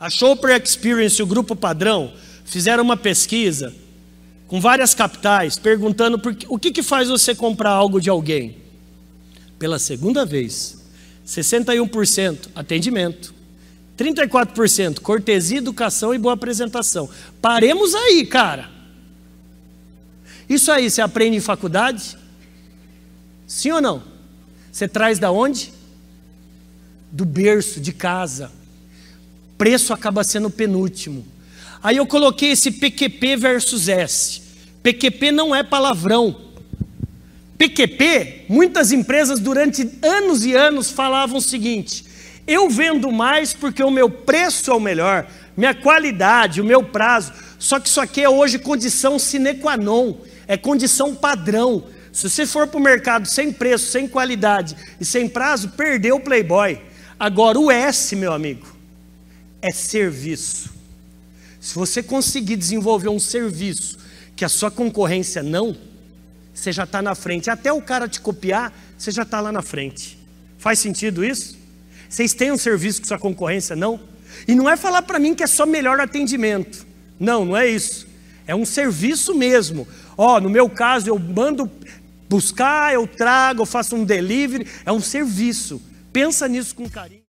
A Shopper Experience o Grupo Padrão fizeram uma pesquisa com várias capitais, perguntando por o que, que faz você comprar algo de alguém. Pela segunda vez, 61% atendimento, 34% cortesia, educação e boa apresentação. Paremos aí, cara. Isso aí você aprende em faculdade? Sim ou não? Você traz da onde? Do berço, de casa. Preço acaba sendo o penúltimo. Aí eu coloquei esse PQP versus S. PQP não é palavrão. PQP, muitas empresas durante anos e anos falavam o seguinte: eu vendo mais porque o meu preço é o melhor, minha qualidade, o meu prazo. Só que isso aqui é hoje condição sine qua non, é condição padrão. Se você for para o mercado sem preço, sem qualidade e sem prazo, perdeu o Playboy. Agora, o S, meu amigo, é serviço. Se você conseguir desenvolver um serviço que a sua concorrência não, você já está na frente. Até o cara te copiar, você já está lá na frente. Faz sentido isso? Vocês têm um serviço que sua concorrência não? E não é falar para mim que é só melhor atendimento. Não, não é isso. É um serviço mesmo. Ó, oh, no meu caso, eu mando buscar, eu trago, eu faço um delivery. É um serviço. Pensa nisso com carinho.